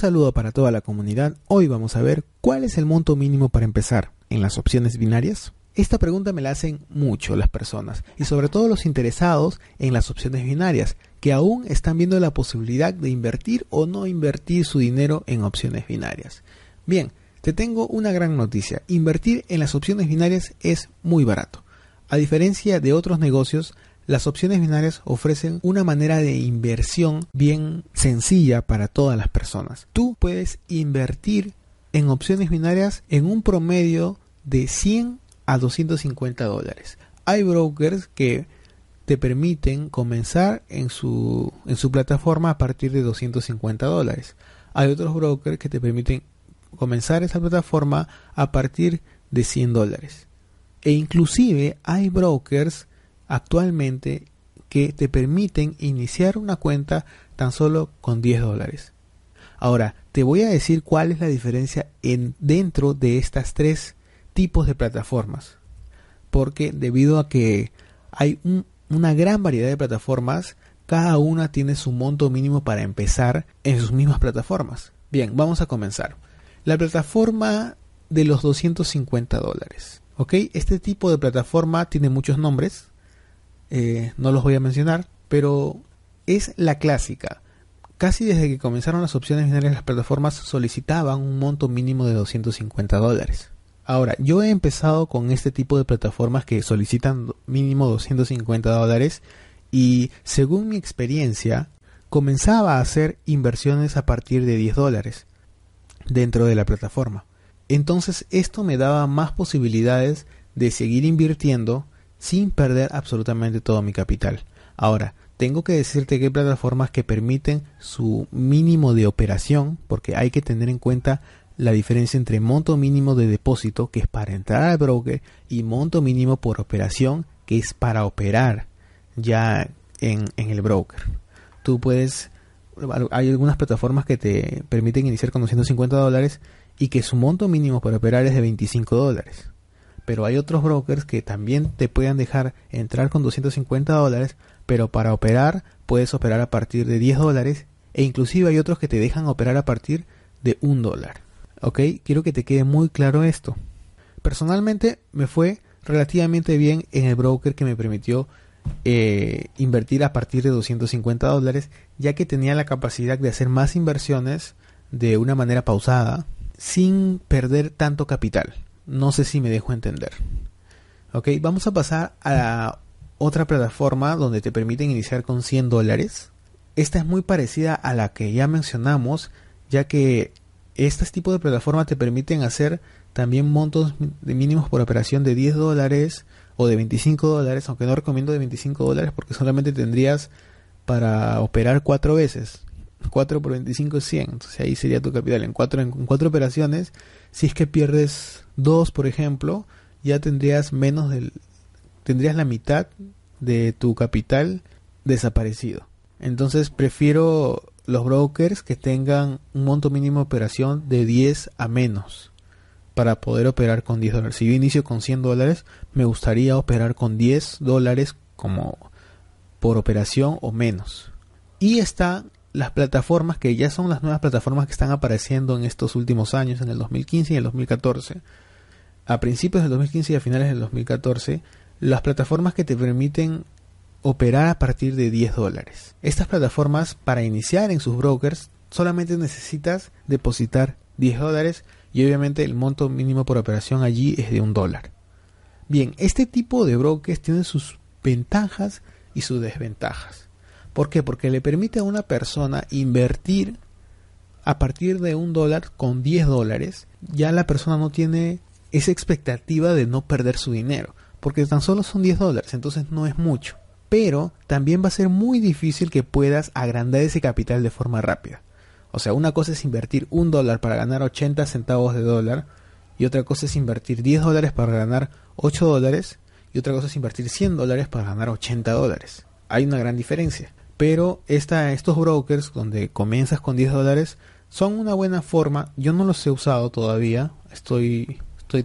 saludo para toda la comunidad. Hoy vamos a ver cuál es el monto mínimo para empezar en las opciones binarias. Esta pregunta me la hacen mucho las personas y sobre todo los interesados en las opciones binarias que aún están viendo la posibilidad de invertir o no invertir su dinero en opciones binarias. Bien, te tengo una gran noticia. Invertir en las opciones binarias es muy barato. A diferencia de otros negocios, las opciones binarias ofrecen una manera de inversión bien sencilla para todas las personas. Tú puedes invertir en opciones binarias en un promedio de 100 a 250 dólares. Hay brokers que te permiten comenzar en su, en su plataforma a partir de 250 dólares. Hay otros brokers que te permiten comenzar esa plataforma a partir de 100 dólares. E inclusive hay brokers actualmente que te permiten iniciar una cuenta tan solo con 10 dólares. Ahora, te voy a decir cuál es la diferencia en, dentro de estas tres tipos de plataformas. Porque debido a que hay una gran variedad de plataformas, cada una tiene su monto mínimo para empezar en sus mismas plataformas. Bien, vamos a comenzar. La plataforma de los 250 dólares. ¿Ok? Este tipo de plataforma tiene muchos nombres. Eh, no los voy a mencionar. Pero es la clásica. Casi desde que comenzaron las opciones binarias las plataformas solicitaban un monto mínimo de 250 dólares. Ahora, yo he empezado con este tipo de plataformas que solicitan mínimo 250 dólares y según mi experiencia comenzaba a hacer inversiones a partir de 10 dólares dentro de la plataforma. Entonces esto me daba más posibilidades de seguir invirtiendo sin perder absolutamente todo mi capital. Ahora, tengo que decirte que hay plataformas que permiten su mínimo de operación, porque hay que tener en cuenta la diferencia entre monto mínimo de depósito, que es para entrar al broker, y monto mínimo por operación, que es para operar ya en, en el broker. Tú puedes hay algunas plataformas que te permiten iniciar con 250 dólares y que su monto mínimo para operar es de 25 dólares. Pero hay otros brokers que también te pueden dejar entrar con 250 dólares, pero para operar puedes operar a partir de 10 dólares e inclusive hay otros que te dejan operar a partir de 1 dólar. ¿Ok? Quiero que te quede muy claro esto. Personalmente me fue relativamente bien en el broker que me permitió eh, invertir a partir de 250 dólares, ya que tenía la capacidad de hacer más inversiones de una manera pausada, sin perder tanto capital. No sé si me dejo entender. Ok, vamos a pasar a otra plataforma donde te permiten iniciar con 100 dólares. Esta es muy parecida a la que ya mencionamos, ya que este tipo de plataformas te permiten hacer también montos mínimos por operación de 10 dólares, o de 25 dólares, aunque no recomiendo de 25 dólares porque solamente tendrías para operar cuatro veces. 4 por 25 es 100, entonces ahí sería tu capital. En cuatro, en cuatro operaciones, si es que pierdes dos, por ejemplo, ya tendrías menos del, tendrías la mitad de tu capital desaparecido. Entonces prefiero los brokers que tengan un monto mínimo de operación de 10 a menos para poder operar con 10 dólares. Si yo inicio con 100 dólares, me gustaría operar con 10 dólares como por operación o menos. Y están las plataformas que ya son las nuevas plataformas que están apareciendo en estos últimos años, en el 2015 y el 2014. A principios del 2015 y a finales del 2014, las plataformas que te permiten operar a partir de 10 dólares. Estas plataformas, para iniciar en sus brokers, solamente necesitas depositar 10 dólares y obviamente el monto mínimo por operación allí es de un dólar. Bien, este tipo de brokers tiene sus ventajas y sus desventajas. ¿Por qué? Porque le permite a una persona invertir a partir de un dólar con 10 dólares. Ya la persona no tiene esa expectativa de no perder su dinero. Porque tan solo son 10 dólares, entonces no es mucho. Pero también va a ser muy difícil que puedas agrandar ese capital de forma rápida. O sea, una cosa es invertir un dólar para ganar 80 centavos de dólar y otra cosa es invertir 10 dólares para ganar 8 dólares y otra cosa es invertir 100 dólares para ganar 80 dólares. Hay una gran diferencia. Pero estos brokers donde comienzas con 10 dólares son una buena forma. Yo no los he usado todavía. Estoy